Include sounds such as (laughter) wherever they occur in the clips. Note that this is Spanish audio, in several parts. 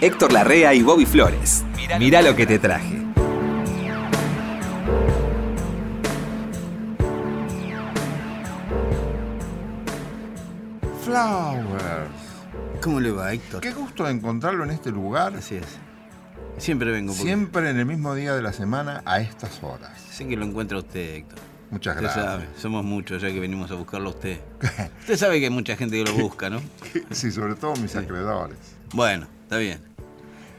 Héctor Larrea y Bobby Flores. Mirá lo que te traje. Flowers. ¿Cómo le va, Héctor? Qué gusto de encontrarlo en este lugar. Así es. Siempre vengo. porque Siempre en el mismo día de la semana a estas horas. Sé que lo encuentra usted, Héctor. Muchas Usted gracias. sabe, somos muchos ya que venimos a buscarlo a usted. (laughs) Usted sabe que hay mucha gente que lo busca, ¿no? Sí, sobre todo mis acreedores. Bueno, está bien.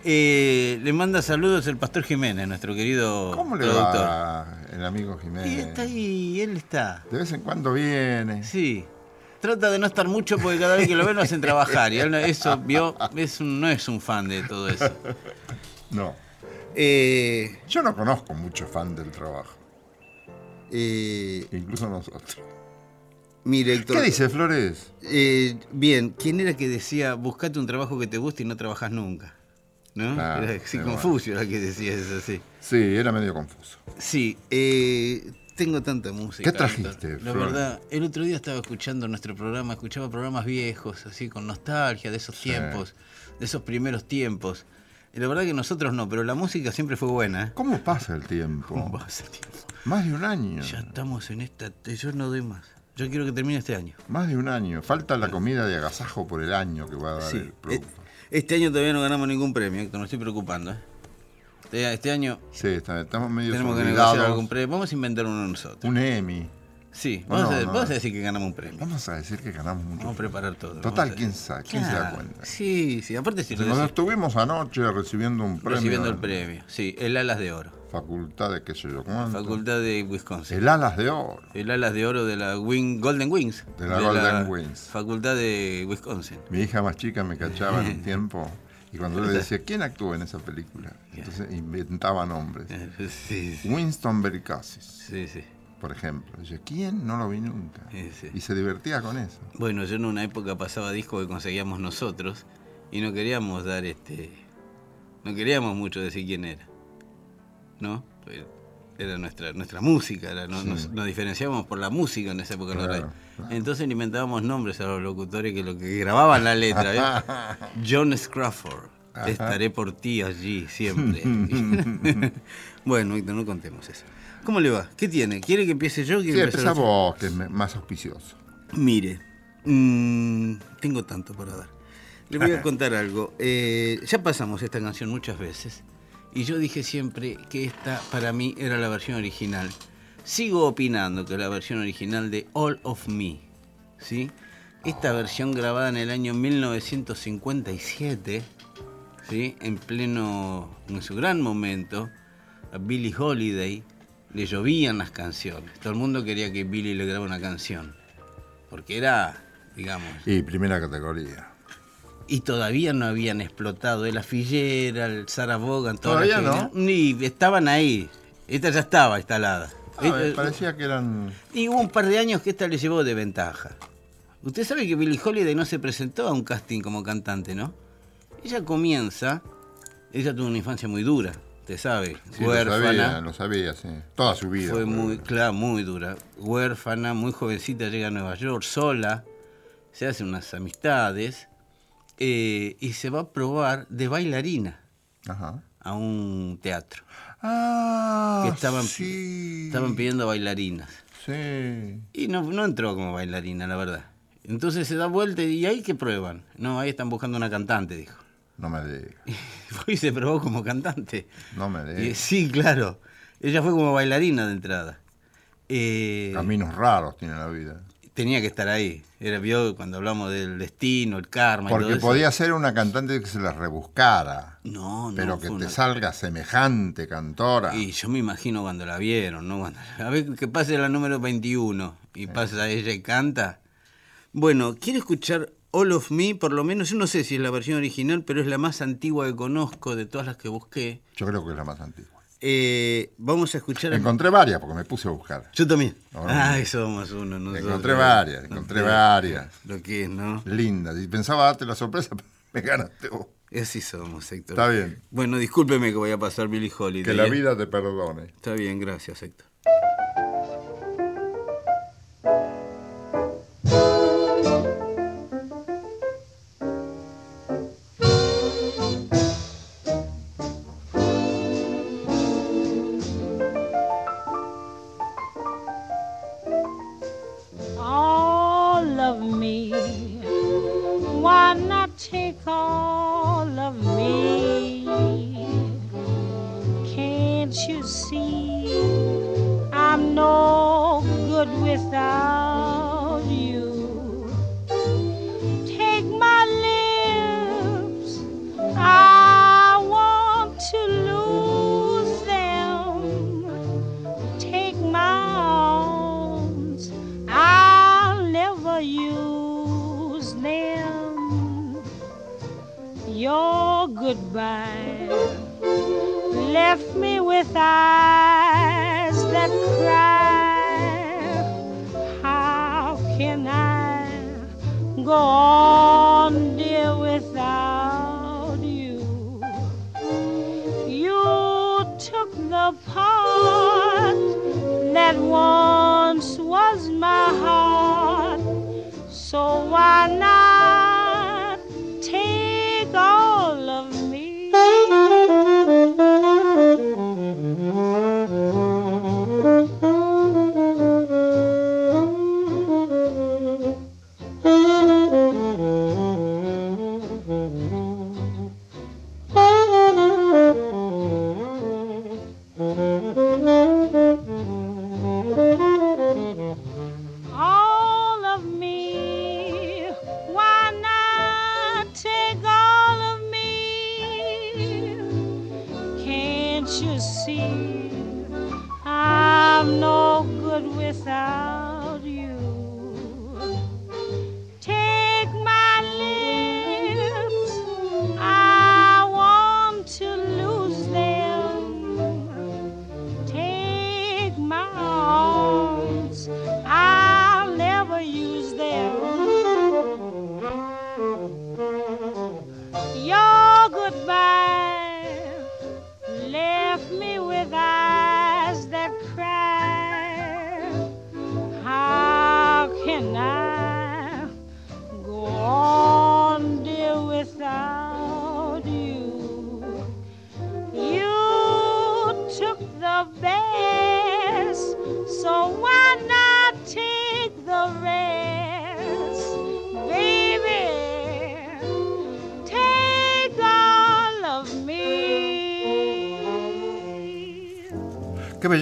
Eh, le manda saludos el pastor Jiménez, nuestro querido ¿Cómo le productor. va el amigo Jiménez? Y está ahí, él está. De vez en cuando viene. Sí. Trata de no estar mucho porque cada vez que lo ve lo hacen trabajar. Y él no- eso vio, es un- no es un fan de todo eso. (laughs) No. Eh, Yo no conozco mucho fan del trabajo. eh, Incluso nosotros. mire, Héctor. ¿Qué dice Flores? Eh, bien, ¿quién era que decía buscate un trabajo que te guste y no trabajas nunca? ¿No? Claro, era sí, Confucio era que decía eso, sí. Sí, era medio confuso. Sí, eh, tengo tanta música. ¿Qué trajiste. La Flor? verdad, el otro día estaba escuchando nuestro programa, escuchaba programas viejos, así con nostalgia de esos Sí. tiempos, de esos primeros tiempos. Y la verdad que nosotros no, pero la música siempre fue buena. ¿eh? ¿Cómo pasa el tiempo? ¿Cómo pasa el tiempo? Más de un año. Ya estamos en esta. Yo no doy más. Yo quiero que termine este año. Más de un año. Falta la comida de agasajo por el año que va a dar Sí. el Eh, producto. Este año todavía no ganamos ningún premio, Héctor, me estoy preocupando. ¿eh? Este, este año Sí, está- estamos medio tenemos que negociar algún premio. Vamos a inventar uno nosotros. Un Emmy. Sí, vamos, no, a, no. vamos a decir que ganamos un premio. Vamos a decir que ganamos mucho. Vamos a preparar todo. Total, ¿quién sabe? ¿Quién se da cuenta? Sí, sí, aparte si lo Nos estuvimos anoche recibiendo un premio. recibiendo el premio. Sí, el Alas de Oro. Facultad de qué sé yo cuánto. Facultad de Wisconsin. El Alas de Oro. El Alas de Oro de la Wing, Golden Wings. De la Golden Wings. Facultad de Wisconsin. Mi hija más chica me cachaba en un (laughs) tiempo y cuando le decía, ¿quién actuó en esa película? Entonces inventaba nombres. (laughs) Sí, sí, Winston Bercasis, sí, sí. por ejemplo. Dice, ¿quién? No lo vi nunca. Sí. Y se divertía con eso. Bueno, yo en una época pasaba discos que conseguíamos nosotros y no queríamos dar este. No queríamos mucho decir quién era. ¿No? Pues Era nuestra, nuestra música, era- no- Sí. nos, nos diferenciábamos por la música en esa época Claro, claro. Entonces le inventábamos nombres a los locutores que lo que grababan la letra. (laughs) John Scrafford. Estaré por ti allí siempre. (laughs) bueno, Víctor, no contemos eso. ¿Cómo le va? ¿Qué tiene? ¿Quiere que empiece yo? Sí, usted? vos, que es más auspicioso. Mire, mm, tengo tanto para dar. Le voy a (laughs) contar algo. Eh, ya pasamos esta canción muchas veces y yo dije siempre que esta para mí era la versión original. Sigo opinando que la versión original de All of Me, ¿sí? Esta versión grabada en el año 1957, ¿sí? En pleno, en su gran momento, a Billie Holiday le llovían las canciones. Todo el mundo quería que Billie le grabe una canción. Porque era, digamos, Y primera categoría. Y todavía no habían explotado el Fillera, el Sarah Vaughan, ¿Todavía no? Ni estaban ahí. Esta ya estaba instalada. Ah, me Eh, parecía que eran... Y hubo un par de años que esta le llevó de ventaja. Usted sabe que Billie Holiday no se presentó a un casting como cantante, ¿no? Ella comienza, ella tuvo una infancia muy dura, usted sabe, Sí, lo huérfana. sabía, lo sabía, sí. Toda su vida. Fue fue. muy, claro, muy dura. Huérfana, muy jovencita, llega a Nueva York sola, se hace unas amistades eh, y se va a probar de bailarina Ajá. a un teatro. Ah, Que estaban, sí. estaban pidiendo bailarinas. Sí. Y no, no entró como bailarina, la verdad. Entonces se da vuelta y ahí que prueban. No, ahí están buscando una cantante, dijo. No me digas. (laughs) Y se probó como cantante. No me digas. sí, claro. Ella fue como bailarina de entrada. Eh, Caminos raros tiene la vida. Tenía que estar ahí. Era vio cuando hablamos del destino, el karma y todo Porque eso. podía ser una cantante que se la rebuscara. No, no. pero que te una- salga semejante cantora. Y yo me imagino cuando la vieron, ¿no? Cuando- a ver que pase la número 21 y pasa ella y canta. Bueno, quiero escuchar All of Me, por lo menos, yo no sé si es la versión original, pero es la más antigua que conozco de todas las que busqué. Yo creo que es la más antigua. Eh, vamos a escuchar... a- Encontré varias porque me puse a buscar. Yo también. Ahora, Ay, somos uno. nosotros. Encontré varias, encontré varias. Lo que es, ¿no? Lindas. Y pensaba darte la sorpresa, (laughs) pero me ganaste vos. Así somos, Héctor. Está bien. Bueno, discúlpeme que voy a pasar Billy Holiday. Que la ¿eh? vida te perdone. Está bien, gracias, Héctor.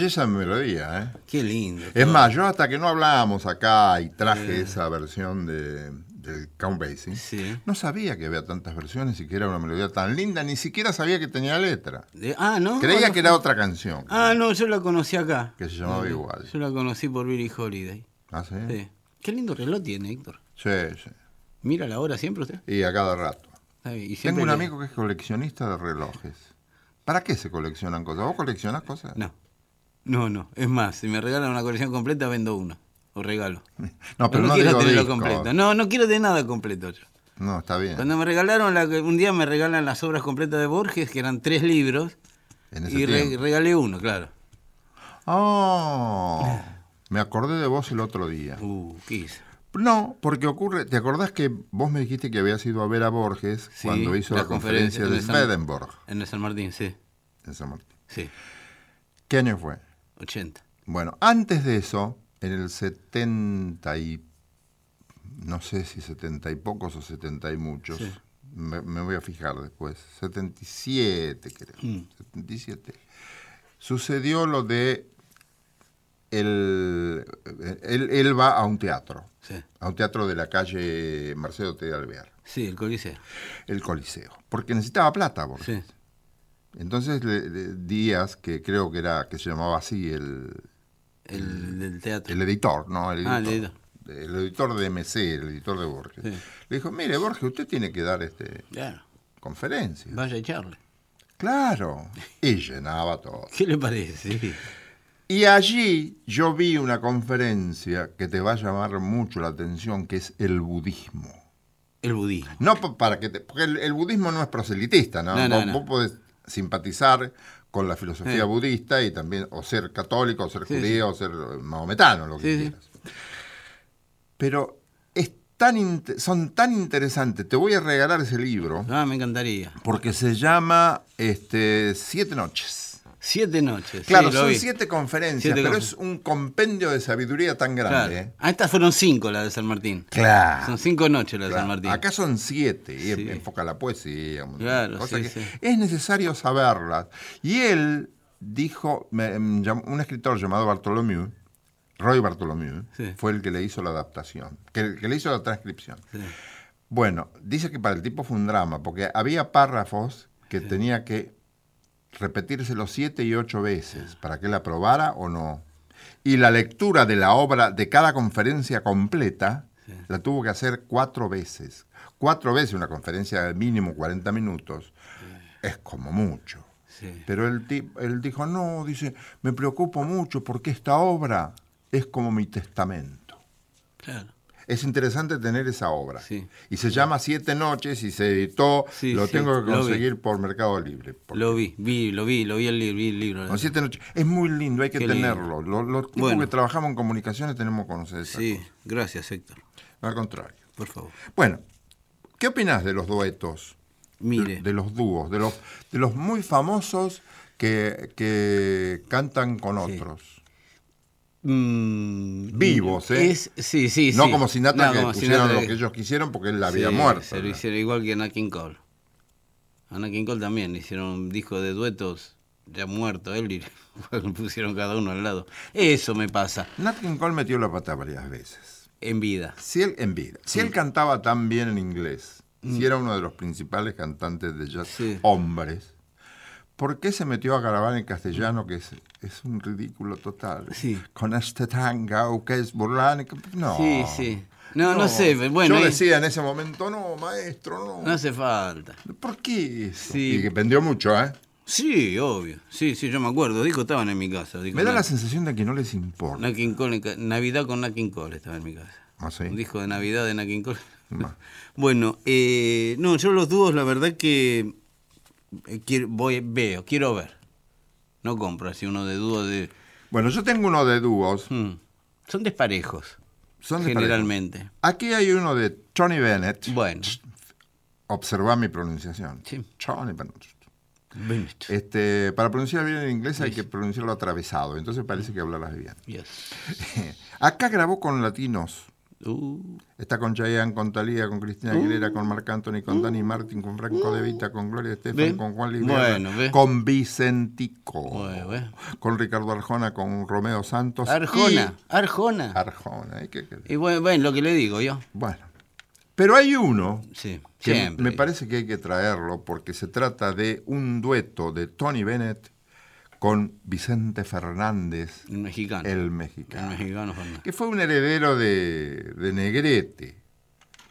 Belleza de melodía, ¿eh? Qué lindo. Es todo. más, yo hasta que no hablábamos acá y traje esa versión de, del Count Basie, Sí. no sabía que había tantas versiones y que era una melodía tan linda, ni siquiera sabía que tenía letra. De- ah, ¿no? Creía que era otra canción. Ah, no, yo la conocí acá. Que se llamaba No, igual. Yo la conocí por Billie Holiday. ¿Ah, sí? Sí. Qué lindo reloj tiene, Héctor. Sí, sí. Mira la hora siempre usted. Y a cada rato. Y Tengo un amigo que es coleccionista de relojes. ¿Para qué se coleccionan cosas? ¿Vos coleccionas cosas? No. No, no. Es más, si me regalan una colección completa, vendo una. O regalo. No, pero no, no, quiero digo tenerlo completo. No, no quiero de nada completo yo. No, está bien. Cuando me regalaron, la, un día me regalan las obras completas de Borges, que eran tres libros, En ese y re- regalé uno, claro. Oh, me acordé de vos el otro día. Uh, ¿qué hice? No, porque ocurre, ¿te acordás que vos me dijiste que habías ido a ver a Borges Sí, cuando hizo la, conferencia, en de Swedenborg En el San Martín, sí. en San Martín? Sí, ¿Qué año fue? 80. Bueno, antes de eso, en el 70 y... no sé si 70 y pocos o 70 y muchos, Sí. me, me voy a fijar después, 77 creo, Mm. 77, sucedió lo de... El, él, él va a un teatro, Sí, a un teatro de la calle Marcelo T. Alvear, sí el Coliseo. el Coliseo, porque necesitaba plata, Borges. Sí, Entonces le- le- Díaz, que creo que era que se llamaba así el, el teatro. el editor, ¿no? El editor, Ah, el editor. El editor de MC, el editor de Borges. Sí. Le dijo, mire, Borges, usted tiene que dar este Claro, conferencia. vaya a echarle. Claro. (laughs) Y llenaba todo. ¿Qué le parece? Sí. Y allí yo vi una conferencia que te va a llamar mucho la atención, que es el budismo. El budismo. No pa- para que te, porque el, el budismo no es proselitista, ¿no? No, no, vos, no. vos podés simpatizar con la filosofía Sí. budista y también, o ser católico, o ser Sí, judío, o ser maometano, lo que quieras. Pero es tan son tan interesantes. Te voy a regalar ese libro Ah, me encantaría. porque se llama este, Siete Noches. Siete noches. Claro, son vi. siete conferencias, Siete pero es un compendio de sabiduría tan Claro. grande. ¿eh? Ah, estas fueron cinco las de San Martín. Claro. Son cinco noches las de Claro, San Martín. Acá son siete, y enfoca la poesía, Claro, cosas sí, que es necesario saberlas. Y él dijo, me- llam- un escritor llamado Bartholomew, Roy Bartholomew, Sí. fue el que le hizo la adaptación, que, que le hizo la transcripción. Bueno, dice que para el tipo fue un drama, porque había párrafos que tenía que repetírselos siete y ocho veces para que él aprobara o no. Y la lectura de la obra, de cada conferencia completa, la tuvo que hacer cuatro veces. Cuatro veces una conferencia de mínimo 40 minutos. Es como mucho. Sí. Pero él, él dijo, no, dice, me preocupo mucho porque esta obra es como mi testamento. Claro. Es interesante tener esa obra. Sí. Y se llama Siete Noches y se editó, Sí, lo sí, tengo que conseguir por Mercado Libre. Porque Lo vi, vi, lo vi, lo vi el libro, vi el libro. con Siete Noches. Es muy lindo, hay que Qué tenerlo. Lo- Los tipos Bueno. que trabajamos en comunicaciones tenemos que conocer esa Sí, cosa. gracias Héctor, Al contrario. por favor. Bueno, ¿qué opinas de los duetos? Mire, De, de los dúos, de los, de los muy famosos que, que cantan con otros. Mm, Vivos, ¿eh? Es, sí, sí, no sí. como Sinatra No, que como pusieron Sinatra lo que ellos quisieron porque él había Sí, muerto. Se lo hicieron igual que Nat King Cole. A Nat King Cole también hicieron un disco de duetos, ya muerto él, y (laughs) lo pusieron cada uno al lado. Eso me pasa Nat Cole metió la pata varias veces. en vida. Si él, en vida, si Mm. él cantaba tan bien en inglés, si era uno de los principales cantantes de jazz, Sí. hombres, ¿por qué se metió a grabar en castellano que es, es un ridículo total? Sí. Con este tanga que es burlánico. No. Sí, sí. No, no, sé, bueno. Yo ahí- decía en ese momento, no, maestro, no. No hace falta. ¿Por qué eso? Sí. Y que vendió mucho, ¿eh? Sí, obvio. Sí, sí, yo me acuerdo. Discos estaban en mi casa. Me da la sensación de que no les importa. Nat King Cole Navidad con Nat King Cole estaba en mi casa. ¿Ah, sí? Un disco de Navidad de Nat King Cole. (laughs) Bueno, eh, no, yo los dúos, la verdad que quiero, voy, veo, quiero ver. No compro así uno de dúo de... Bueno, yo tengo uno de dúos. Hmm. Son desparejos, Son generalmente. Aquí hay uno de Tony Bennett. Bueno, Observa mi pronunciación. Sí. Tony Bennett. Bennett. Este, para pronunciar bien en inglés hay que pronunciarlo atravesado, entonces parece que hablarás bien. Yes. (laughs) Acá grabó con latinos. Uh, Está con Chayanne, con Talía, con Cristina Aguilera, con Marc Anthony, con Dani Martin, con Franco De Vita, con Gloria Estefan, con Juan Luis Guerra, Bueno, con Vicentico, Bueno, con Ricardo Arjona, con Romeo Santos. Arjona, y- Arjona. Arjona, ¿y qué? Y bueno, bueno, lo que le digo yo. Bueno, pero hay uno Sí, que siempre. me parece que hay que traerlo porque se trata de un dueto de Tony Bennett con Vicente Fernández, El mexicano. el El mexicano, Fernández. que fue un heredero de, de Negrete,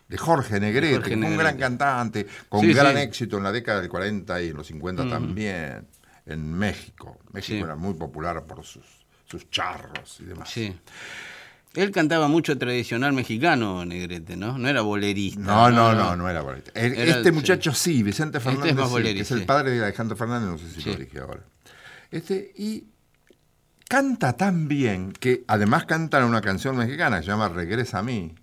de Jorge Negrete, Jorge que fue un gran cantante, con Sí, gran sí. éxito en la década del 40 y en los 50 también, en México. México Sí. era muy popular por sus, sus charros y demás. Sí. Él cantaba mucho tradicional mexicano, Negrete, ¿no? No era bolerista. No, no, no, no era bolerista. El- Era- este muchacho sí, Vicente Este es Fernández, más bolerista, que es el padre de Alejandro Fernández, no sé si lo dije ahora. Este, y canta tan bien que además canta una canción mexicana que se llama Regresa a mí.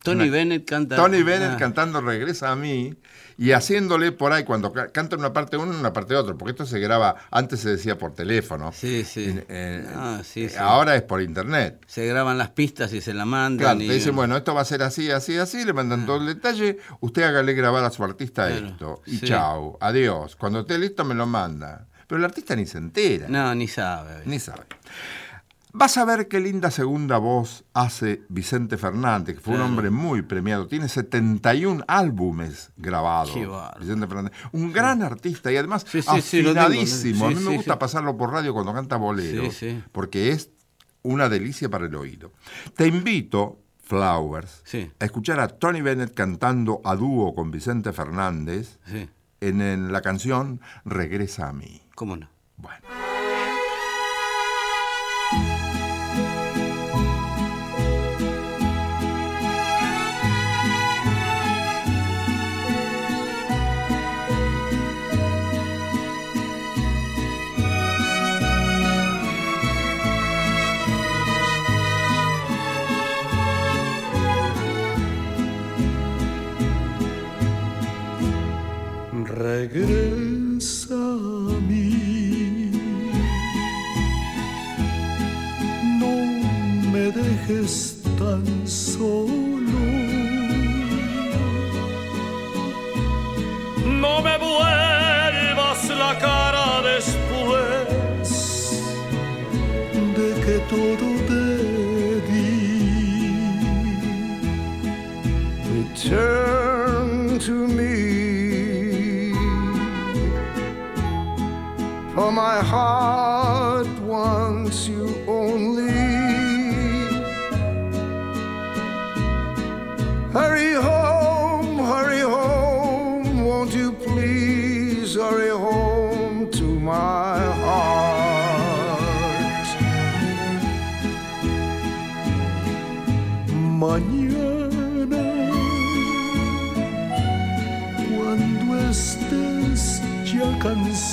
Tony Una- Bennett canta. Tony Bennett Ah, cantando Regresa a mí y haciéndole por ahí cuando ca- canta una parte uno una parte otro, porque esto se graba, antes se decía por teléfono. Sí, sí. Ah, sí, sí. Ahora es por internet. Se graban las pistas y se la mandan. Claro, y- te dicen, bueno, esto va a ser así, así, así, le mandan todo el detalle, usted hágale grabar a su artista Claro, esto, y sí. chao, adiós. Cuando esté listo me lo manda. Pero el artista ni se entera, No, ni sabe. ni sabe. Vas a ver qué linda segunda voz hace Vicente Fernández, que fue un hombre muy premiado. Tiene 71 álbumes grabados. Qué. Vicente Fernández. Un gran artista y además Sí, afinadísimo. a mí me gusta pasarlo por radio cuando canta boleros, porque es una delicia para el oído. Te invito, Flowers, a escuchar a Tony Bennett cantando a dúo con Vicente Fernández en la canción Regresa a mí. Cómo no. Bueno. Regresa tan solo. No me vuelvas la cara después todo te di. Return to me, for my heart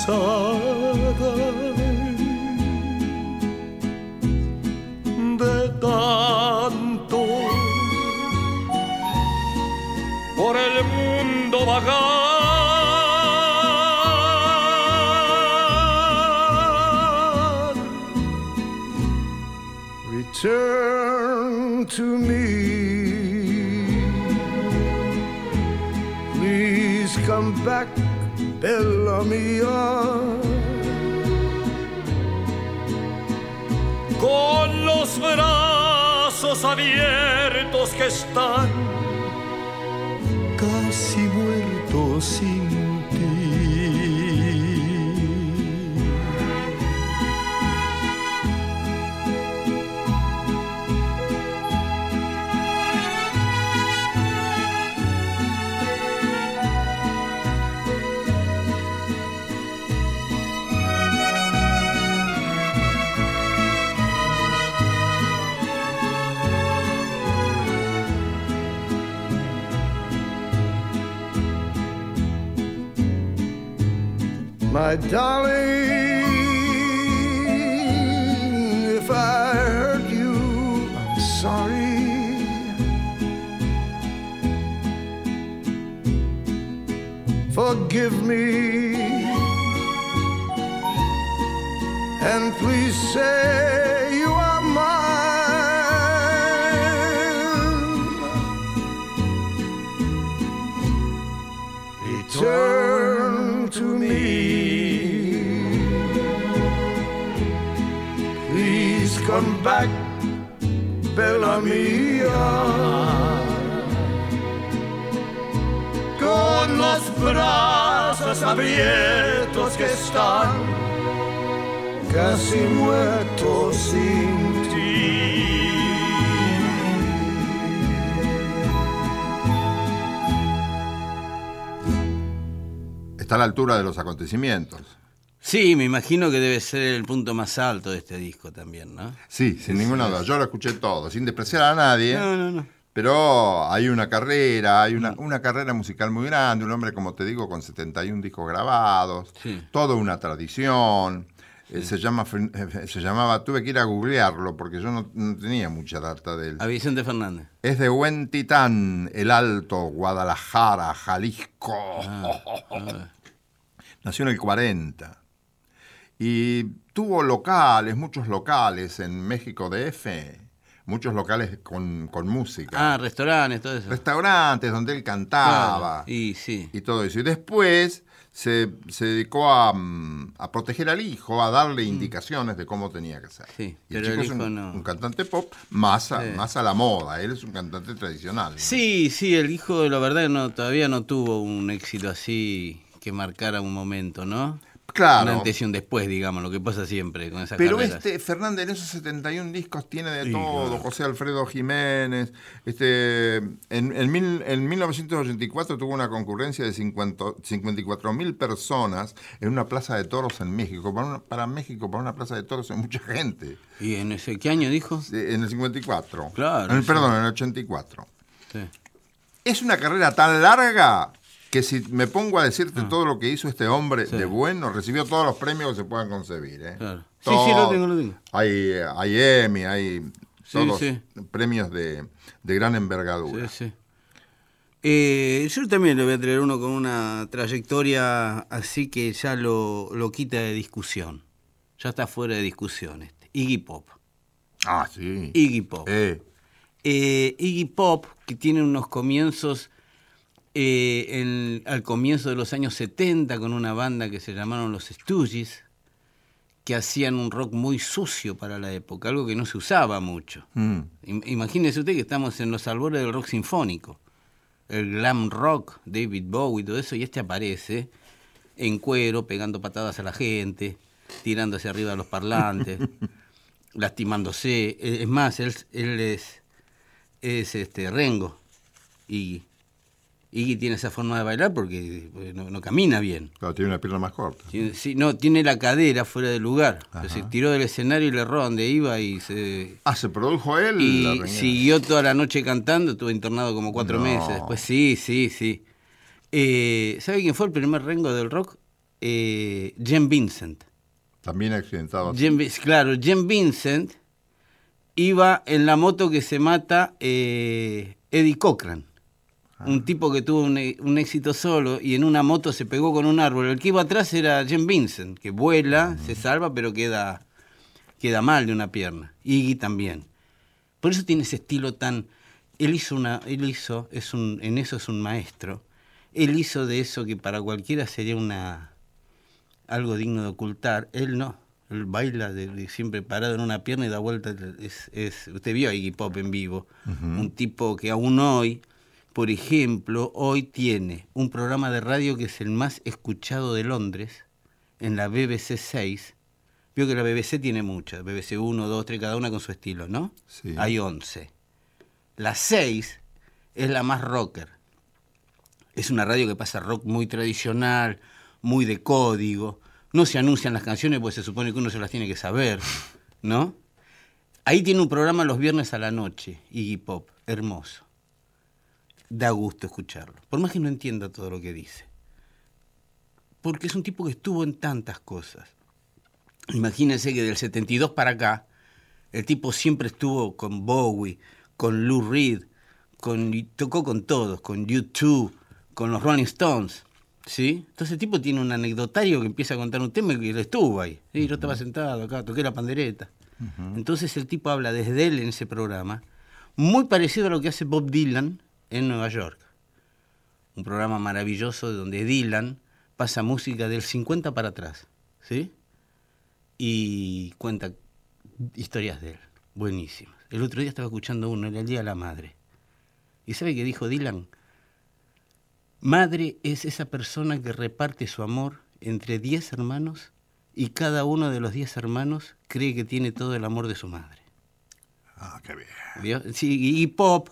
走。Brazos Darling, if I hurt you, I'm sorry. Forgive me. And please say back, Bella mia. Con los brazos abiertos que están casi muertos sin ti. Está a la altura de los acontecimientos. Sí, me imagino que debe ser el punto más alto de este disco también, ¿no? Sí, sin ninguna duda. Yo lo escuché todo, sin despreciar a nadie. No, no, no. Pero hay una carrera, hay una, una carrera musical muy grande, un hombre, como te digo, con 71 discos grabados, Sí. toda una tradición. Eh, se, llama, Fer- eh, se llamaba, tuve que ir a googlearlo porque yo no, no tenía mucha data de él. A Vicente Fernández. Es de Huentitán, El Alto, Guadalajara, Jalisco. (laughs) Nació en el 40. Y tuvo locales, muchos locales en México DF, muchos locales con, con música. Ah, restaurantes, todo eso. Restaurantes donde él cantaba Claro, Y sí. y todo eso. Y después se, se dedicó a, mm, a proteger al hijo, a darle indicaciones de cómo tenía que ser. Mm. Sí, y el pero el es hijo un, no. un cantante pop más a, Sí. más a la moda. Él es un cantante tradicional. ¿no? Sí, sí, el hijo, la verdad, no, todavía no tuvo un éxito así que marcara un momento, ¿no? Un Claro. antes y un después, digamos, lo que pasa siempre con esas Pero carreras. este Fernández en esos 71 discos tiene de Sí, todo, claro. José Alfredo Jiménez, este en, en, mil- en 1984 tuvo una concurrencia de 54 mil personas en una plaza de toros en México. Para, una- para México, para una plaza de toros hay mucha gente. ¿Y en ese qué año dijo? En el 54. Claro, En el- sí. perdón, en el 84. Sí. Es una carrera tan larga que si me pongo a decirte todo lo que hizo este hombre Ah. Sí. de bueno, recibió todos los premios que se puedan concebir. ¿eh? Claro. Sí, sí, lo tengo, lo tengo. Hay, hay Emmy, hay Sí, todos sí. premios de, de gran envergadura. Sí, sí. Eh, yo también le voy a traer uno con una trayectoria así que ya lo, lo quita de discusión. Ya está fuera de discusión este. Iggy Pop. Ah, sí. Iggy Pop. Eh, Eh, Iggy Pop, que tiene unos comienzos eh, en- al comienzo de los años 70 con una banda que se llamaron Los Stooges, que hacían un rock muy sucio para la época, algo que no se usaba mucho. Mm. Im- Imagínese usted que estamos en los albores del rock sinfónico, el glam rock, David Bowie, todo eso, y este aparece en cuero, pegando patadas a la gente, tirándose arriba de los parlantes, (laughs) lastimándose. Eh, Es más, él, él es, es este Rengo, y Iggy tiene esa forma de bailar porque eh, no, no camina bien. Claro, tiene una pierna más corta. Tiene- sí, no, tiene la cadera fuera de lugar. Se tiró del escenario y le erró donde iba y se, Ah, se produjo él. la y reñida? siguió toda la noche cantando, estuvo internado como cuatro No. meses. Después sí, sí, sí. Eh, ¿Sabe quién fue el primer rengo del rock? Eh, Jen Vincent. También accidentado. Vi- claro, Jen Vincent iba en la moto que se mata eh, Eddie Cochran. Un tipo que tuvo un, e- un éxito solo y en una moto se pegó con un árbol. El que iba atrás era Jen Vincent, que vuela, se salva, pero queda, queda mal de una pierna. Iggy también. Por eso tiene ese estilo tan. Él hizo una. Él hizo, es un, en eso es un maestro. Él hizo de eso que para cualquiera sería una algo digno de ocultar. Él no. Él baila de, de siempre parado en una pierna y da vuelta. Es, es, usted vio a Iggy Pop en vivo. Un tipo que aún hoy, por ejemplo, hoy tiene un programa de radio que es el más escuchado de Londres, en la BBC 6. Vio que la BBC tiene muchas, BBC 1, 2, 3, cada una con su estilo, ¿no? Sí. Hay 11. La 6 es la más rocker. Es una radio que pasa rock muy tradicional, muy de código. No se anuncian las canciones porque se supone que uno se las tiene que saber, ¿no? Ahí tiene un programa los viernes a la noche, Iggy Pop, hermoso. Da gusto escucharlo, por más que no entienda todo lo que dice. Porque es un tipo que estuvo en tantas cosas. Imagínense que del 72 para acá, el tipo siempre estuvo con Bowie, con Lou Reed, con, tocó con todos, con U2, con los Rolling Stones. ¿Sí? Entonces el tipo tiene un anecdotario que empieza a contar un tema y estuvo ahí. Sí, yo estaba sentado acá, toqué la pandereta. Entonces el tipo habla desde él en ese programa, muy parecido a lo que hace Bob Dylan en Nueva York. Un programa maravilloso donde Dylan pasa música del 50 para atrás. ¿Sí? y cuenta historias de él, buenísimas. El otro día estaba escuchando uno, era el Día de la Madre. ¿Y sabe qué dijo Dylan? Madre es esa persona que reparte su amor entre 10 hermanos y cada uno de los 10 hermanos cree que tiene todo el amor de su madre. Ah, qué bien. ¿Vio? Sí, y pop,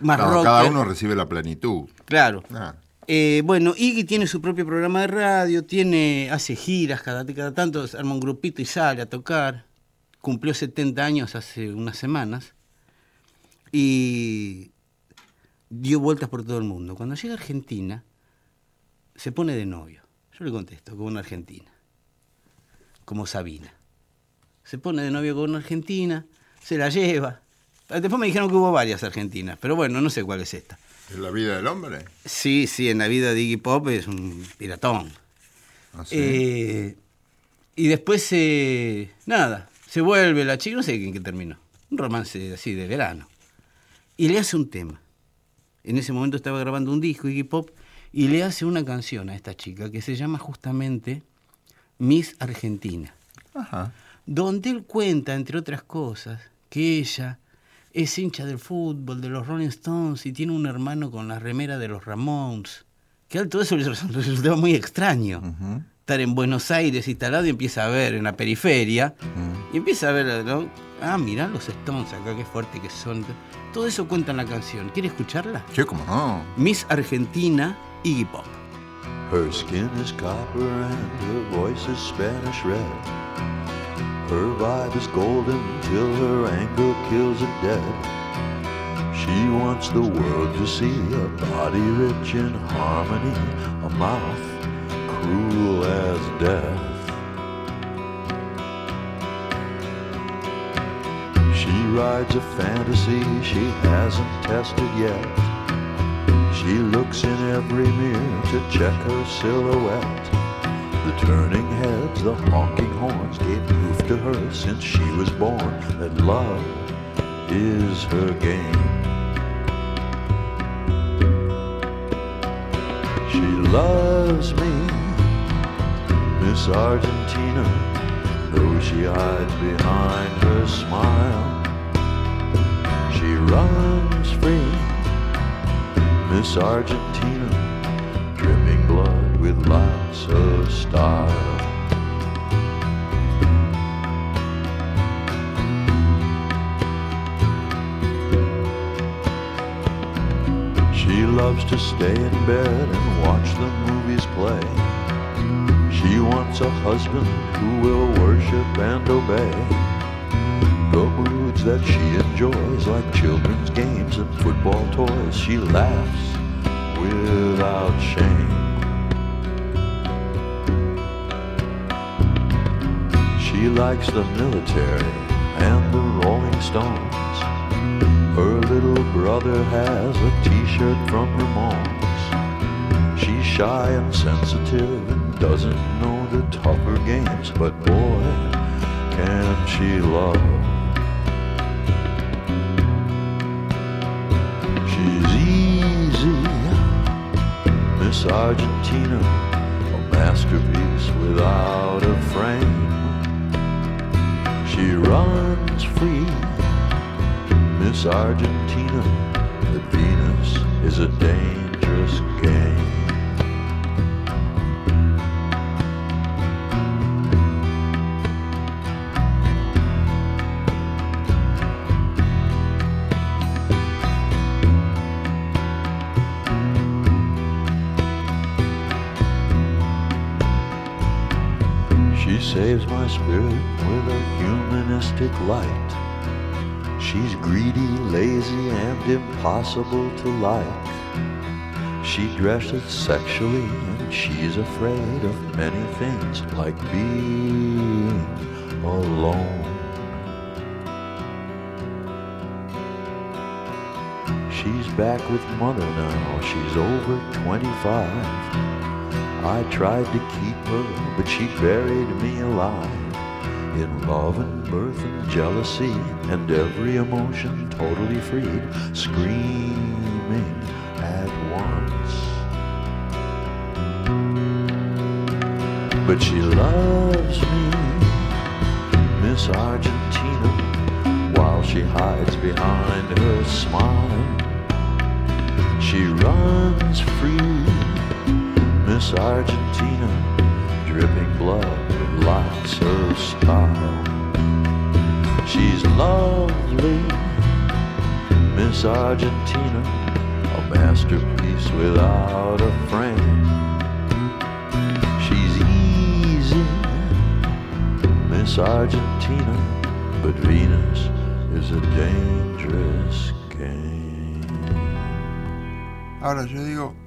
más Claro, rock. cada uno recibe la plenitud. Claro. Ah, Eh, bueno, Iggy tiene su propio programa de radio, tiene, hace giras cada, cada tanto, arma un grupito y sale a tocar. Cumplió 70 años hace unas semanas y dio vueltas por todo el mundo. Cuando llega a Argentina, se pone de novio. Yo le contesto, con una argentina, como Sabina. Se pone de novio con una argentina, se la lleva. Después me dijeron que hubo varias argentinas, pero bueno, no sé cuál es esta. ¿Es la vida del hombre? Sí, sí, en la vida de Iggy Pop es un piratón. Ah, sí. Eh, y después, eh, nada, se vuelve la chica, no sé en qué terminó. Un romance así de verano. Y le hace un tema. En ese momento estaba grabando un disco, Iggy Pop, y le hace una canción a esta chica que se llama justamente Miss Argentina Ajá. donde él cuenta, entre otras cosas, que ella es hincha del fútbol, de los Rolling Stones y tiene un hermano con la remera de los Ramones. Que a él todo eso le resu- le (laughs) resultaba muy extraño. Ujú. Estar en Buenos Aires instalado y empieza a ver en la periferia. Y empieza a ver, ¿no? ah, mirá los Stones acá, qué fuerte que son. Todo eso cuenta en la canción. ¿Quiere escucharla? ¿Qué? ¿Cómo no? Miss Argentina, Iggy Pop. Her skin is copper and her voice is Spanish red. Her vibe is golden till her anger kills it dead. She wants the world to see a body rich in harmony, a mouth cruel as death. She rides a fantasy she hasn't tested yet. She looks in every mirror to check her silhouette. The turning heads, the honking horns gave proof to her since she was born that love is her game. She loves me, Miss Argentina, though she hides behind her smile. She runs free, Miss Argentina, lots of style. She loves to stay in bed and watch the movies play. She wants a husband who will worship and obey. The moods that she enjoys, like children's games and football toys, she laughs without shame. She likes the military and the Rolling Stones. Her little brother has a t-shirt from Ramones. She's shy and sensitive and doesn't know the tougher games, but boy, can she love. She's easy, Miss Argentina, a masterpiece without a frame. She runs free, Miss Argentina, but Venus is a dangerous game. She saves my spirit with a light. She's greedy, lazy, and impossible to like. She dresses sexually and she's afraid of many things like being alone. She's back with mother now, she's over 25. I tried to keep her, but she buried me alive. Love and mirth and jealousy and every emotion totally freed, screaming at once. But she loves me, Miss Argentina, while she hides behind her smile. She runs free, Miss Argentina, dripping blood with lots style. She's lovely, Miss Argentina, a masterpiece without a frame. She's easy, Miss Argentina, but Venus is a dangerous game. Ahora yo digo,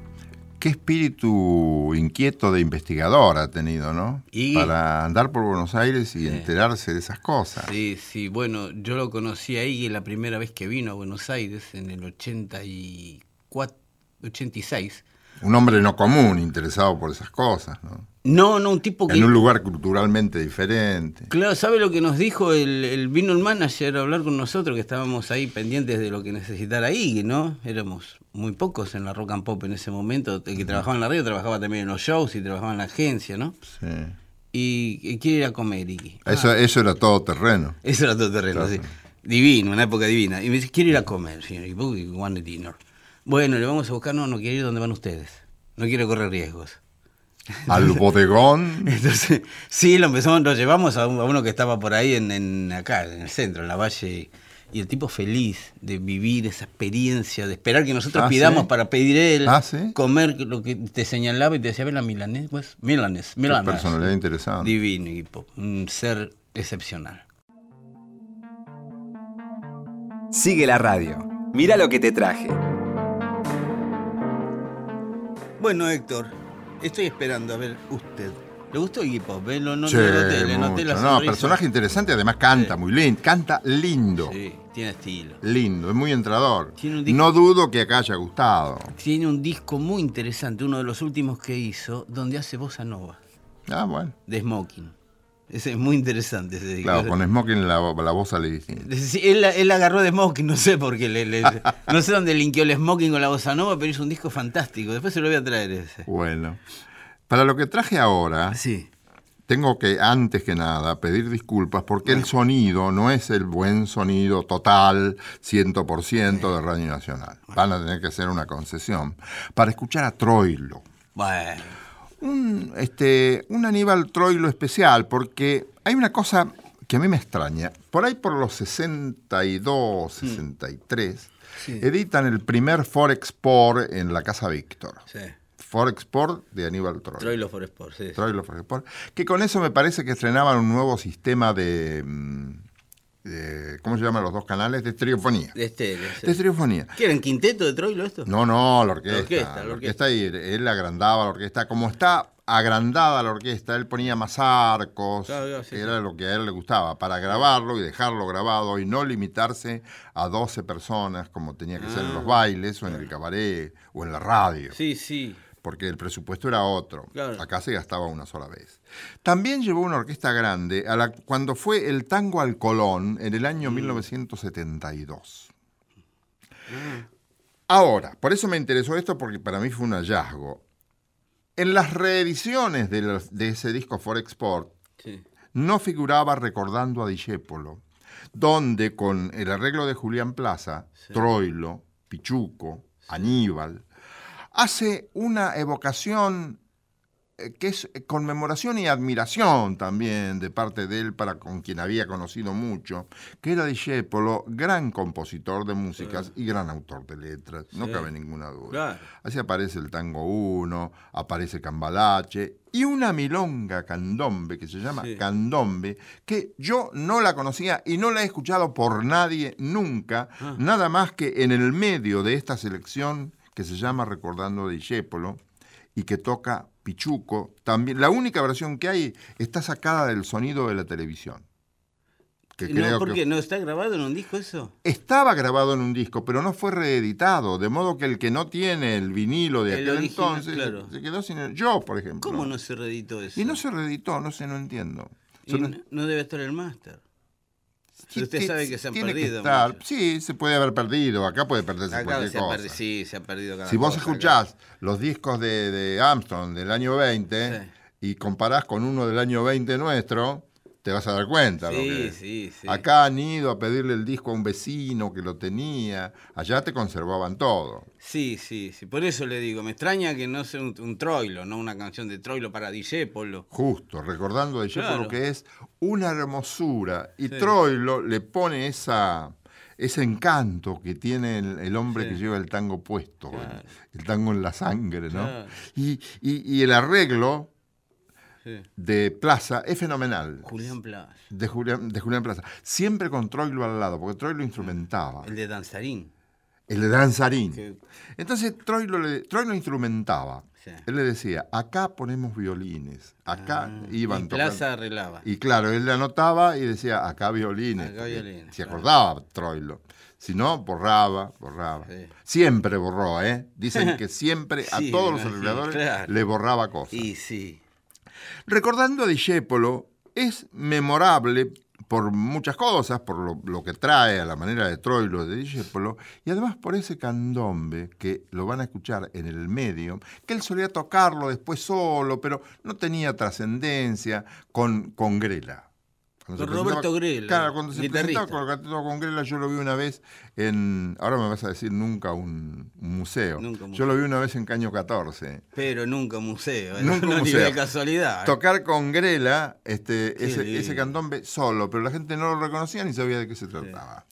qué espíritu inquieto de investigador ha tenido, ¿no? Y- Para andar por Buenos Aires y enterarse de esas cosas. Sí, sí, bueno, yo lo conocí ahí la primera vez que vino a Buenos Aires, en el 84, 86. Un hombre no común, interesado por esas cosas, ¿no? No, no, un tipo que... En un lugar culturalmente diferente. Claro, ¿sabe lo que nos dijo? El, el- vino el manager a hablar con nosotros, que estábamos ahí pendientes de lo que necesitara ahí, ¿no? Éramos muy pocos en la rock and pop en ese momento. El que trabajaba en la radio trabajaba también en los shows y trabajaba en la agencia, ¿no? Sí. Y, y quiere ir a comer, Iki. Ah, Eso, eso era todo terreno. (laughs) Eso era todo terreno, Claro. sí. Divino, una época divina. Y me dice, quiero ir a comer, señor. Y want a dinner. Bueno, le vamos a buscar, no, no quiero ir donde van ustedes. No quiero correr riesgos. (laughs) Al bodegón. Entonces, sí, lo empezamos, lo llevamos a, un- a uno que estaba por ahí en, en acá, en el centro, en la valle. Y el tipo feliz de vivir esa experiencia, de esperar que nosotros Ah, pidamos ¿sí? para pedir él, Ah, ¿sí? comer lo que te señalaba y te decía, ver la milanés, pues, milanés, Qué milanés. personalidad interesante. Divino equipo, un ser excepcional. Sigue la radio. Mira lo que te traje. Bueno, Héctor, estoy esperando a ver usted. ¿Le gustó Iggy Pop? eh? Lo, no, Sí, le noté, la. No, personaje interesante, además canta Sí. muy lindo. Canta lindo. Sí, tiene estilo. Lindo, es muy entrador. Tiene un disco- No dudo que acá haya gustado. Tiene un disco muy interesante, uno de los últimos que hizo, donde hace bossa nova, Ah, bueno. de Smoking. Ese es muy interesante ese disco. Claro, con Smoking la, la voz sale distinta. (laughs) Sí, él, él agarró de Smoking, no sé por qué. Le, le- (laughs) no sé dónde linkeó el Smoking con la bossa nova, pero hizo un disco fantástico. Después se lo voy a traer ese. Bueno. Para lo que traje ahora, Sí. tengo que, antes que nada, pedir disculpas porque el sonido no es el buen sonido total, 100% de Radio Nacional. Van a tener que hacer una concesión para escuchar a Troilo. Bueno, Un, este, un Aníbal Troilo especial, porque hay una cosa que a mí me extraña. Por ahí por los 62, 63, editan el primer Forexport en la Casa Víctor. sí. Forexport de Aníbal Troilo. Troilo for Sport, sí. Troilo Forexport, que con eso me parece que estrenaban un nuevo sistema de, de- ¿cómo se llaman los dos canales? De estereofonía. De estéreo, sí. De estereofonía. ¿Qué eran quinteto de Troilo esto? No, no, la orquesta. La orquesta, La la orquesta, y él agrandaba la orquesta. Como está agrandada la orquesta, él ponía más arcos, Claro, claro, sí, era lo que a él le gustaba, para grabarlo y dejarlo grabado y no limitarse a 12 personas como tenía que ser en los bailes o en el cabaret o en la radio. Ah. Sí, sí. Porque el presupuesto era otro. Claro. Acá se gastaba una sola vez. También llevó una orquesta grande a la, cuando fue el tango al Colón en el año 1972. Ahora, por eso me interesó esto, porque para mí fue un hallazgo. En las reediciones de, los- de ese disco Forexport, sí. no figuraba recordando a Discépolo, donde con el arreglo de Julián Plaza, Troilo, Pichuco, Aníbal, hace una evocación eh, que es eh, conmemoración y admiración también de parte de él para con quien había conocido mucho, que era Discépolo, gran compositor de músicas y gran autor de letras, no Sí. cabe ninguna duda. Claro. Así aparece el tango 1, aparece Cambalache y una milonga candombe que se llama Sí. Candombe, que yo no la conocía y no la he escuchado por nadie nunca, Ah. nada más que en el medio de esta selección que se llama Recordando de Discépolo y que toca Pichuco. También, la única versión que hay está sacada del sonido de la televisión. Que No, creo ¿Por que- qué? ¿No está grabado en un disco eso? estaba grabado en un disco, pero no fue reeditado, de modo que el que no tiene el vinilo de El aquel original, entonces claro. se quedó sin el. Yo, por ejemplo. ¿Cómo no se reeditó eso? Y no se reeditó, no sé, no entiendo. Y no, no debe estar el máster. Sí, usted sabe que se han perdido. Sí, se puede haber perdido. Acá puede perderse Acá cualquier se cosa. sí, se ha perdido cada Si vos cosa acá. escuchás los discos de, de Armstrong del año 20 Sí. y comparás con uno del año 20 nuestro, te vas a dar cuenta. lo Sí, que- sí, sí. Acá han ido a pedirle el disco a un vecino que lo tenía. Allá te conservaban todo. Sí, sí, sí. Por eso le digo, me extraña que no sea un, un Troilo, no una canción de Troilo para Discépolo. Justo, recordando de Discépolo Claro. que es una hermosura. Y Sí. Troilo le pone esa, ese encanto que tiene el, el hombre Sí. que lleva el tango puesto, Claro. el, el tango en la sangre, ¿no? Claro. Y, y- y el arreglo Sí. de Plaza es fenomenal. Julián Plaza. De Julián, de Julián Plaza. Siempre con Troilo al lado, porque Troilo instrumentaba. El de Danzarín. El de Danzarín. Entonces Troilo, le- Troilo instrumentaba. Sí. Él le decía, acá ponemos violines, acá Ah, iban y tocando. Plaza arreglaba. Y claro, él le anotaba y decía, acá violines. Acá violines, Se claro. acordaba Troilo. Si no, borraba, borraba. Sí. Siempre borró, ¿eh? Dicen (laughs) que siempre a todos los arregladores claro. le borraba cosas. Y sí. Recordando a Discépolo, es memorable por muchas cosas, por lo, que trae a la manera de Troilo de Discépolo, y además por ese candombe que lo van a escuchar en el medio, que él solía tocarlo después solo, pero no tenía trascendencia con, con Grela. Cuando Roberto Grela, Claro, cuando se guitarrista. presentaba con el con Grela, yo lo vi una vez en. Ahora me vas a decir nunca un, un museo. Nunca Yo lo vi una vez en Caño 14. Pero nunca museo. ¿eh? Nunca (laughs) no, ni museo. de casualidad. ¿eh? Tocar con Grela este, ese, ese candombe solo, pero la gente no lo reconocía ni sabía de qué se trataba.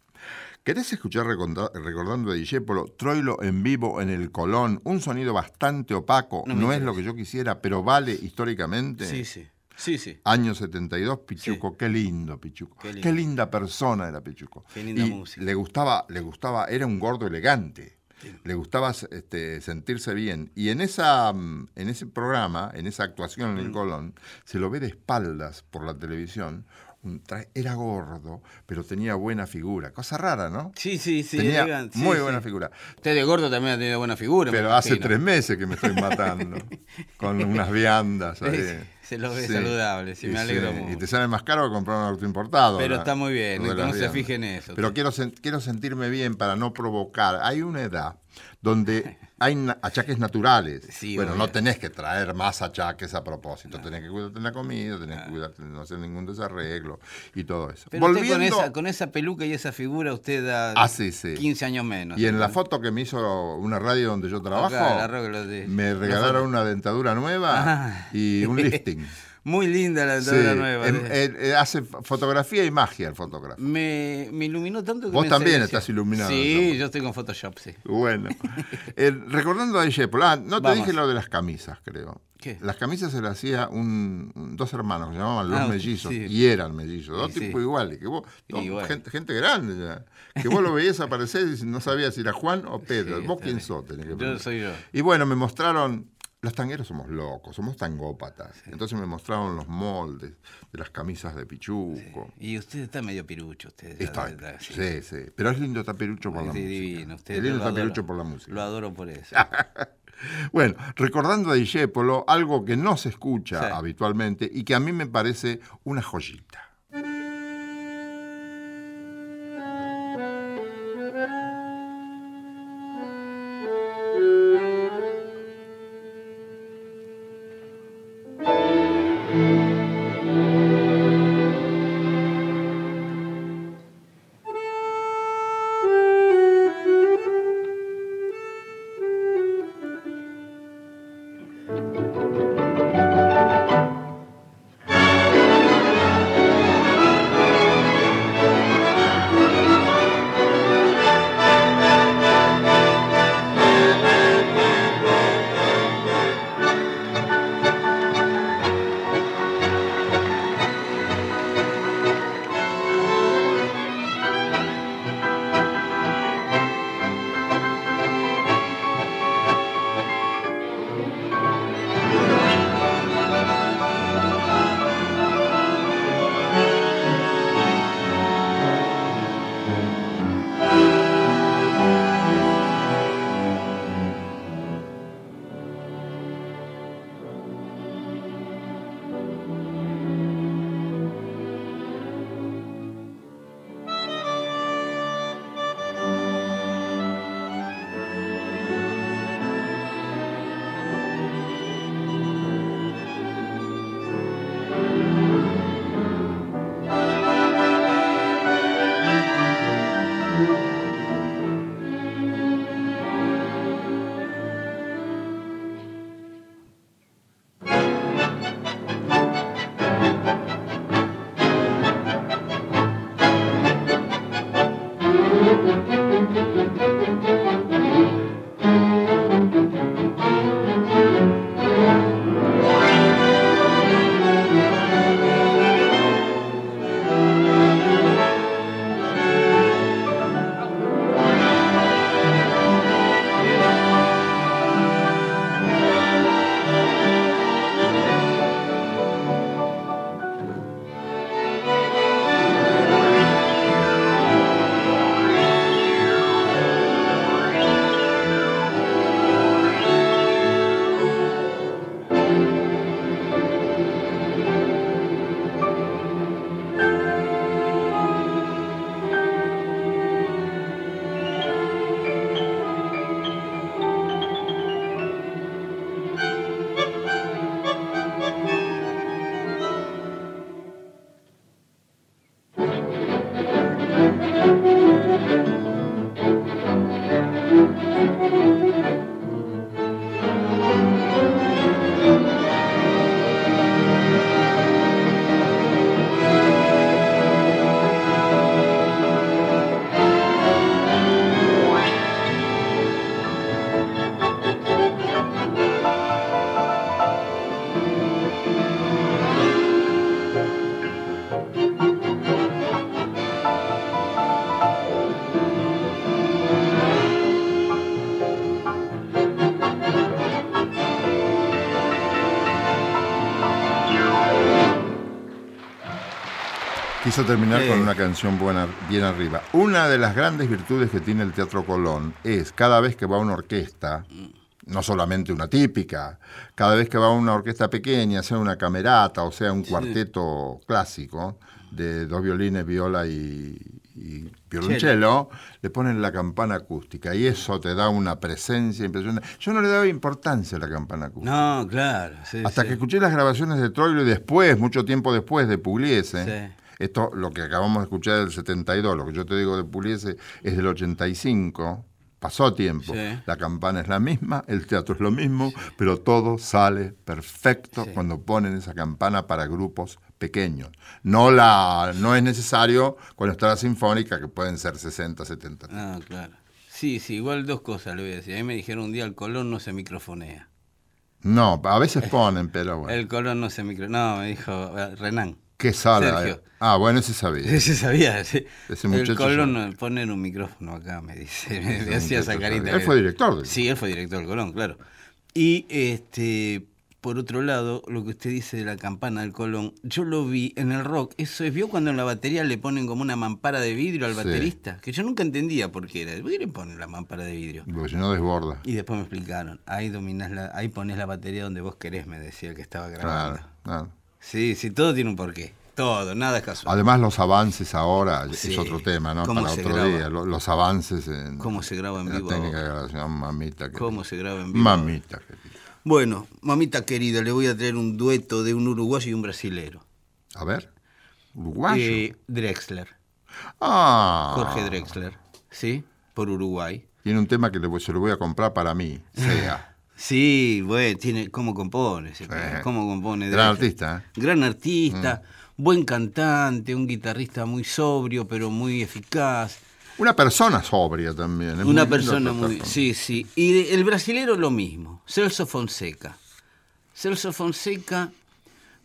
¿Querés escuchar recordando de Discépolo, Troilo en vivo en el Colón? Un sonido bastante opaco, No no, es lo que yo quisiera, pero vale históricamente. Sí, sí. Sí, sí. Año 72, Pichuco, qué lindo Pichuco. Qué linda persona era Pichuco. Qué linda y música. Le gustaba, le gustaba, era un gordo elegante. Le gustaba este, sentirse bien. Y en, esa, mm, en ese programa, en esa actuación en el Colón, se lo ve de espaldas por la televisión. Un era gordo, pero tenía buena figura. Cosa rara, ¿no? Sí, sí, sí. tenía elegante, sí, muy sí. buena figura. Usted de gordo también ha tenido buena figura. Pero hace tres meses que me estoy matando. (laughs) con unas viandas. ahí. Se lo ve saludable, sí, Y me alegro sí, mucho. Y te sale más caro que comprar un auto importado. Pero la- está muy bien, no se viandas. fije en eso. Pero quiero, sen- quiero sentirme bien para no provocar. Hay una edad donde (laughs) hay achaques naturales. Sí, bueno, obvio. no tenés que traer más achaques a propósito. Tenés que cuidarte la comida, tenés que cuidarte de no hacer ningún desarreglo y todo eso. Pero usted Volviendo, con esa, con esa peluca y esa figura, usted da Ah, sí, sí. 15 años menos. y en la ¿no? foto que me hizo una radio donde yo trabajo, Acá, de- me la regalaron una dentadura nueva Ah. y un (laughs) lifting. Muy linda la Sí, dentadura nueva. em- eh, eh, hace f- fotografía y magia el fotógrafo. me, me iluminó tanto que Vos me también estás iluminado, Sí, yo estoy con Photoshop, sí. Bueno, (laughs) Eh, recordando a Disciple, ah, no te Vamos. dije lo de las camisas, creo. ¿Qué? Las camisas se las hacía un, dos hermanos que se llamaban los Ah, mellizos sí. y eran mellizos, dos Sí, sí. tipos iguales, que vos, dos- bueno. gente, gente grande ya, que vos lo veías aparecer y no sabías si era Juan o (laughs) Pedro. Sí, vos quién sos, tenés que Yo soy yo. Y bueno, me mostraron, los tangueros somos locos, somos tangópatas. Entonces me mostraron los moldes de las camisas de Pichuco. Y usted está medio pirucho, usted. Está- sí. sí, sí, pero es lindo taperucho por la Sí, música. divino. Usted es lindo adoro. taperucho por la música. Lo adoro por eso. (laughs) Bueno, recordando a Discepolo, algo que no se escucha habitualmente y que a mí me parece una joyita. Quiso terminar con una canción buena, bien arriba. Una de las grandes virtudes que tiene el Teatro Colón es cada vez que va una orquesta, no solamente una típica, cada vez que va una orquesta pequeña, sea una camerata o sea un cuarteto clásico de dos violines, viola y, y y violonchelo, le ponen la campana acústica y eso te da una presencia impresionante. Yo no le daba importancia a la campana acústica. No, claro. sí, Hasta sí. que escuché las grabaciones de Troilo y después, mucho tiempo después de Pugliese. Sí. Esto, lo que acabamos de escuchar del 72, lo que yo te digo de Pugliese es del 85. Pasó tiempo. Sí. La campana es la misma, el teatro es lo mismo, pero todo sale perfecto Sí. cuando ponen esa campana para grupos pequeños. No, la, no es necesario cuando está la sinfónica, que pueden ser 60, 70. Ah, claro. Sí, sí, igual dos cosas le voy a decir. A mí me dijeron un día el Colón no se microfonea. No, a veces ponen, pero bueno. (laughs) El Colón no se microfonea. No, me dijo eh, Renan. ¿Qué sala? Sergio. eh? Ah, bueno, ese sabía. (laughs) Sí, se sabía. sí. Ese el Colón ya- no, poner un micrófono acá, me dice. Me, Ese hacía esa carita. Él fue director del- Sí, él fue director del Colón, claro. Y este, por otro lado, lo que usted dice de la campana del Colón, yo lo vi en el rock. Eso es, vio cuando en la batería le ponen como una mampara de vidrio al Sí. baterista, que yo nunca entendía por qué era. ¿Por qué le ponen la mampara de vidrio? Porque si no desborda. Y después me explicaron, ahí dominás la, ahí pones la batería donde vos querés, me decía el que estaba grabando. Claro, claro. Sí, sí, todo tiene un porqué. Todo, nada es casual. Además, los avances ahora Sí. es otro tema, ¿no? ¿Cómo Para se otro graba? día. Lo- Los avances en, ¿Cómo se graba en en la vivo técnica de grabación, mamita. querida. ¿Cómo se graba en vivo? Mamita. querida. Bueno, mamita querida, le voy a traer un dueto de un uruguayo y un brasilero. A ver. Uruguayo. Eh, Drexler, ah. Jorge Drexler, ¿sí? Por Uruguay. Tiene un tema que le se lo voy a comprar para mí. Sea. (laughs) Sí, bueno, tiene cómo compone, ese Sí. pibe, cómo compone. Gran artista, ¿eh? Gran artista, buen cantante, un guitarrista muy sobrio, pero muy eficaz. Una persona sobria también. es muy Una lindo persona muy... Sí, sí. Y el brasilero lo mismo, Celso Fonseca. Celso Fonseca,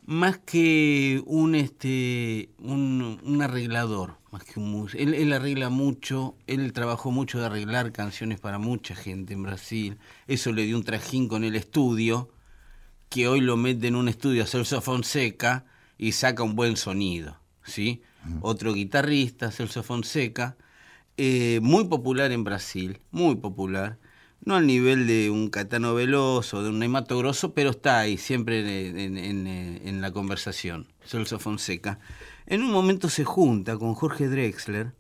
más que un, este, un, un arreglador, más que un músico. Él, él arregla mucho, él trabajó mucho de arreglar canciones para mucha gente en Brasil. Eso le dio un trajín con el estudio, que hoy lo mete en un estudio a Celso Fonseca y saca un buen sonido, ¿sí? Otro guitarrista, Celso Fonseca, eh, muy popular en Brasil, muy popular. No al nivel de un Catano Veloso, de un Neymato Grosso, pero está ahí, siempre en, en- en- en la conversación, Celso Fonseca. En un momento se junta con Jorge Drexler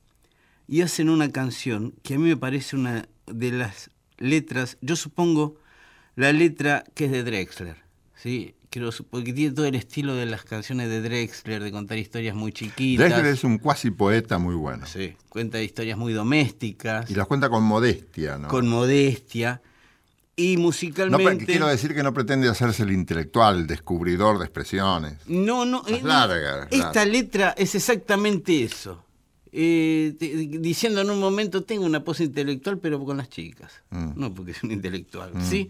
y hacen una canción que a mí me parece una de las letras, yo supongo la letra que es de Drexler, ¿sí? Sup- porque tiene todo el estilo de las canciones de Drexler, de contar historias muy chiquitas. Drexler es un cuasi poeta muy bueno. Sí, cuenta historias muy domésticas, Y las cuenta con modestia, ¿no? con modestia. Y No, musicalmente. pre- quiero decir que no pretende hacerse el intelectual, el descubridor de expresiones. No, no, eh, no. larga, Esta letra es exactamente eso. Eh, te- diciendo en un momento, tengo una pose intelectual, pero con las chicas. Mm. No porque es un intelectual. ¿sí?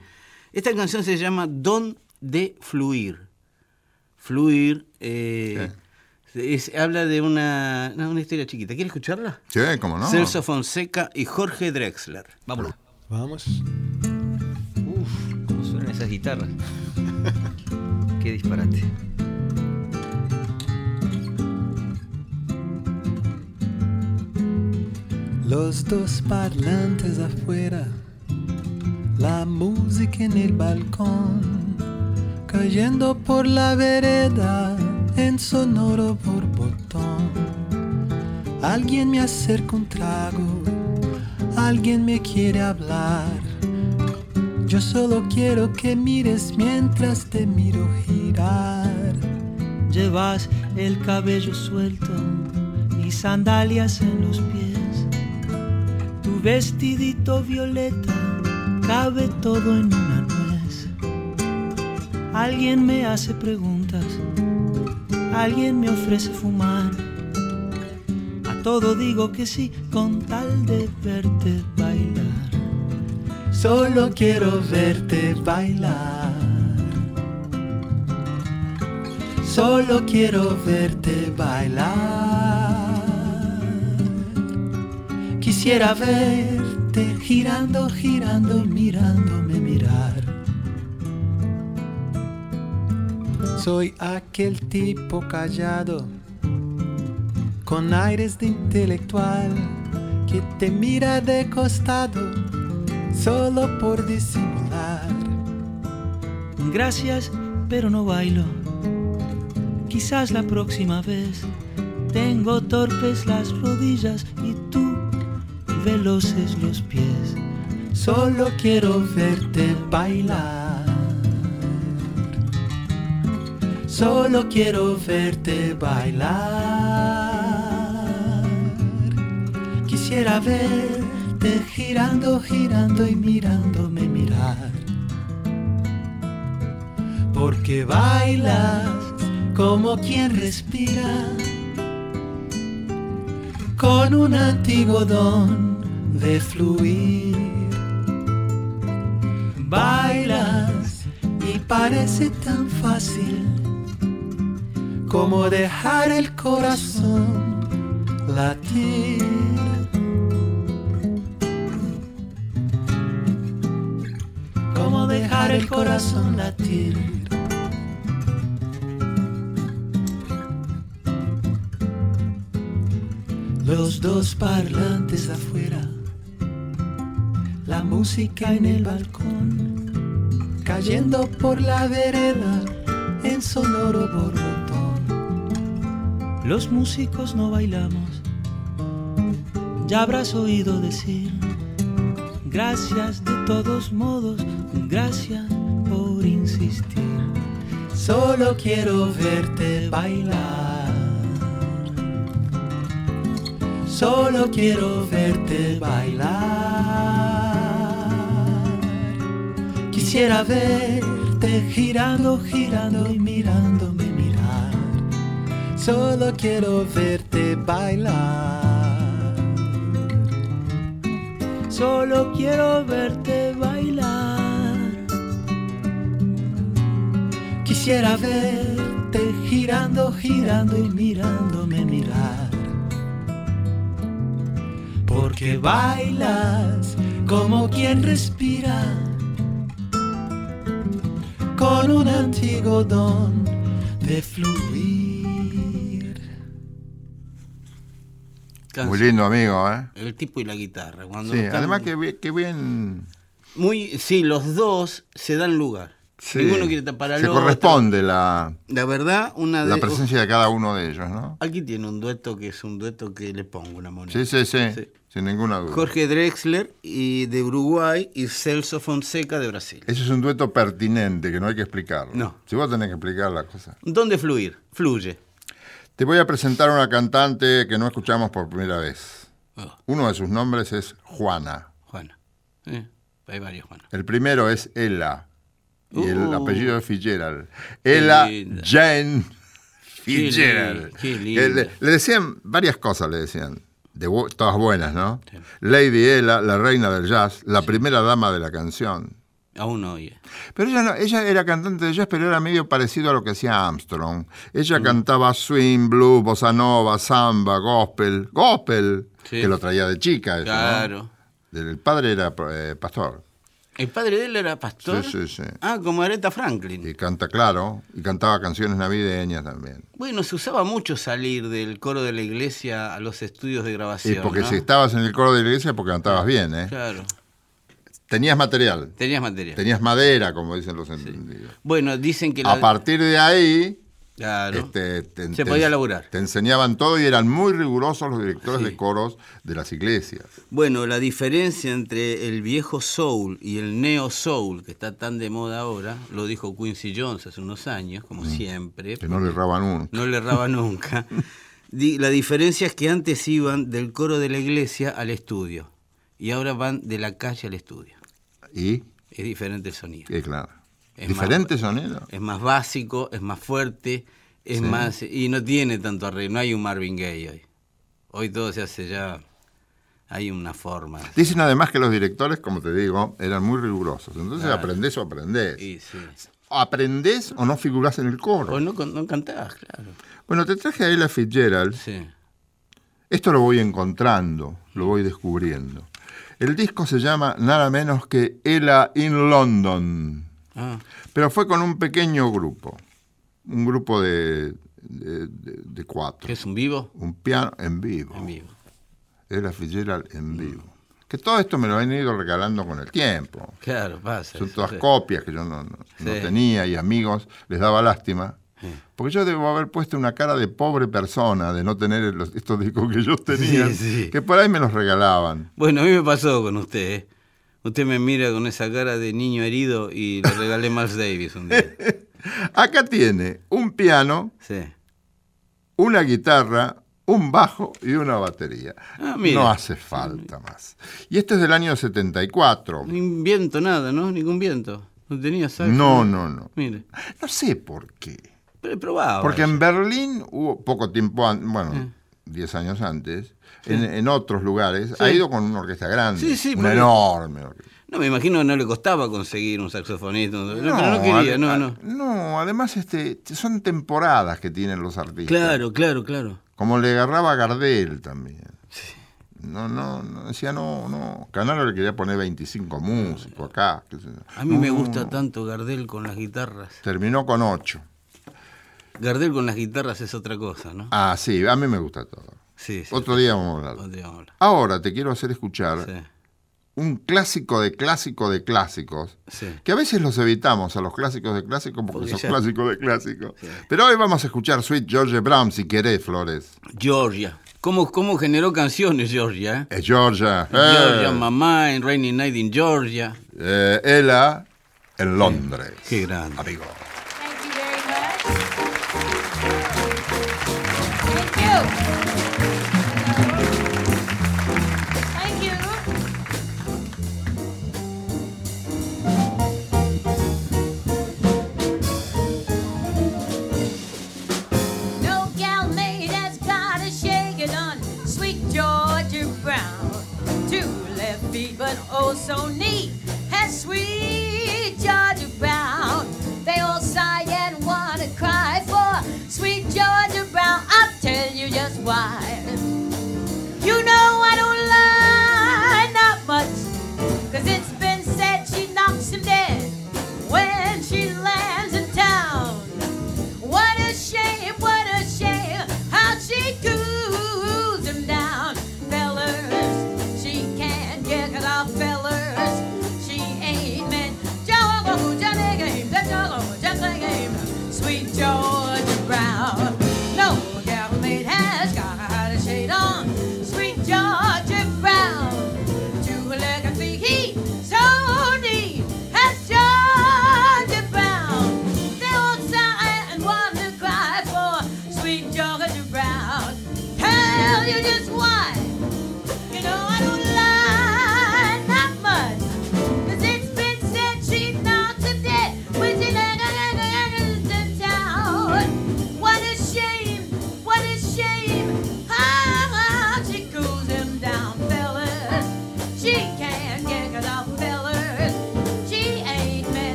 Esta canción se llama Don de Fluir. Fluir. eh, es- habla de una, no, una historia chiquita. ¿Quieres escucharla? Sí, ¿cómo no? Celso Fonseca y Jorge Drexler. Vámonos. Vamos. Suenan esas guitarras. Qué disparate. Los dos parlantes afuera, la música en el balcón, cayendo por la vereda en sonoro por botón. Alguien me acerca un trago, alguien me quiere hablar. Yo solo quiero que mires mientras te miro girar. Llevas el cabello suelto y sandalias en los pies. Tu vestidito violeta cabe todo en una nuez. Alguien me hace preguntas, alguien me ofrece fumar. A todo digo que sí con tal de verte bailar. Solo quiero verte bailar. Solo quiero verte bailar. Quisiera verte girando, girando, mirándome mirar. Soy aquel tipo callado, con aires de intelectual, que te mira de costado solo por disimular. Gracias, pero no bailo. Quizás la próxima vez Tengo torpes las rodillas y tú veloces los pies. Solo quiero verte bailar. Solo quiero verte bailar. Quisiera girando, girando y mirándome mirar. Porque bailas como quien respira con un antiguo don de fluir. Bailas y parece tan fácil como dejar el corazón latir. El corazón latir. Los dos parlantes afuera, la música en el balcón, cayendo por la vereda en sonoro borbotón. Los músicos no bailamos, ya habrás oído decir, gracias de todos modos, gracias por insistir. Solo quiero verte bailar. Solo quiero verte bailar. Quisiera verte girando, girando y mirándome mirar. Solo quiero verte bailar. Solo quiero verte Quisiera verte girando, girando y mirándome mirar. Porque bailas como quien respira con un antiguo don de fluir. Muy lindo amigo, ¿eh? El tipo y la guitarra. Cuando Sí, están- además que bien Muy, sí, los dos se dan lugar. Sí, Ninguno quiere tapar al se otro. corresponde la, La verdad, una de la presencia de cada uno de ellos, ¿no? Aquí tiene un dueto que es un dueto que le pongo una moneda. Sí, sí, sí, Sí. sin ninguna duda. Jorge Drexler y de Uruguay y Celso Fonseca de Brasil. Ese es un dueto pertinente que no hay que explicarlo. No. Si vos tenés que explicar la cosa. ¿Dónde fluir? Fluye. Te voy a presentar a una cantante que no escuchamos por primera vez. Oh, Uno de sus nombres es Juana. Juana. Eh, hay varios Juana. El primero es Ella. Y el Uh. apellido es Fitzgerald. Ella. Jane Qué Fitzgerald. qué linda. le, le decían varias cosas, le decían. De todas buenas, ¿no? Sí. Lady Ella, la reina del jazz, la primera dama de la canción. Aún no oye. Pero ella no, ella era cantante de jazz, pero era medio parecido a lo que hacía Armstrong. Ella cantaba swing, blues, bossa nova, samba, gospel, gospel, Sí. que lo traía de chica. eso, ¿no? Claro. El padre era eh, pastor. ¿El padre de él era pastor? Sí, sí, sí. Ah, como Aretha Franklin. Y canta claro, y cantaba canciones navideñas también. Bueno, se usaba mucho salir del coro de la iglesia a los estudios de grabación. Y porque ¿no? si estabas en el coro de la iglesia, porque cantabas bien, ¿eh? Claro. Tenías material, Tenías material. tenías madera, como dicen los entendidos. Bueno, dicen que la... A partir de ahí, Claro. este, te, Se podía laburar. Te enseñaban todo y eran muy rigurosos los directores Sí. de coros de las iglesias. Bueno, la diferencia entre el viejo soul y el neo soul, que está tan de moda ahora, lo dijo Quincy Jones hace unos años, como siempre. Mm. Que no le erraban uno. No le erraba (laughs) nunca. La diferencia es que antes iban del coro de la iglesia al estudio y ahora van de la calle al estudio. Y, Es diferente el sonido. y claro. Es Diferente más- sonido. Es más básico, es más fuerte, es Sí. más y no tiene tanto arreglo. No hay un Marvin Gaye hoy. Hoy todo se hace ya. Hay una forma. Dicen además que los directores, como te digo, eran muy rigurosos. Entonces Claro. aprendés o aprendés. Y sí. Aprendés o no figurás en el coro. O no, no cantás, claro. Bueno, te traje a Ella Fitzgerald. Sí. Esto lo voy encontrando, lo voy descubriendo. El disco se llama nada menos que Ella in London, Ah, pero fue con un pequeño grupo, un grupo de, de- de- de cuatro, ¿qué es un vivo? un piano en vivo, En vivo. Ella Fitzgerald en vivo. Que todo esto me lo han ido regalando con el tiempo. Claro, pasa. Son todas sí. copias que yo no, no- no Sí. tenía y amigos les daba lástima Porque yo debo haber puesto una cara de pobre persona de no tener los- estos discos que (laughs) Sí, sí. que por ahí me los regalaban. Bueno, a mí me pasó con usted. ¿eh? Usted me mira con esa cara de niño herido y le regalé Miles Davis un día. (laughs) Acá tiene un piano, Sí. una guitarra, un bajo y una batería. Ah, no hace falta más. Y esto es del año 74. Ni viento, nada, ¿no? Ningún viento. No tenía saxo. No, no, no. Mire, No sé por qué. pero he probado. Porque en. Berlín hubo poco tiempo, bueno, Eh. 10 años antes, en, en otros lugares, ha Sí. ido con una orquesta grande. Sí, sí, una enorme orquesta. No, me imagino que no le costaba conseguir un saxofonista. No, pero no quería, no, no. No, además este, son temporadas que tienen los artistas. Claro, claro, claro. Como le agarraba a Gardel también. No, no, no, decía no, no. Canaro le quería poner 25 músicos acá. A mí me No, gusta tanto Gardel con las guitarras. Terminó con 8. Gardel con las guitarras es otra cosa, ¿no? Ah, sí, a mí me gusta todo. Sí, sí. Otro día vamos a hablar. Ahora te quiero hacer escuchar Sí, un clásico de clásico de clásicos. sí. Que a veces los evitamos a los clásicos de clásicos porque, Porque son ya- clásicos de clásicos. Pero hoy vamos a escuchar Sweet George Brown si querés, Flores. Georgia. ¿Cómo, ¿Cómo generó canciones Georgia? eh? Es Georgia. Georgia, Eh, Mamá, en Rainy Night in Georgia. eh, Ella en Londres. Qué grande. Amigo. Thank you very much. Thank you.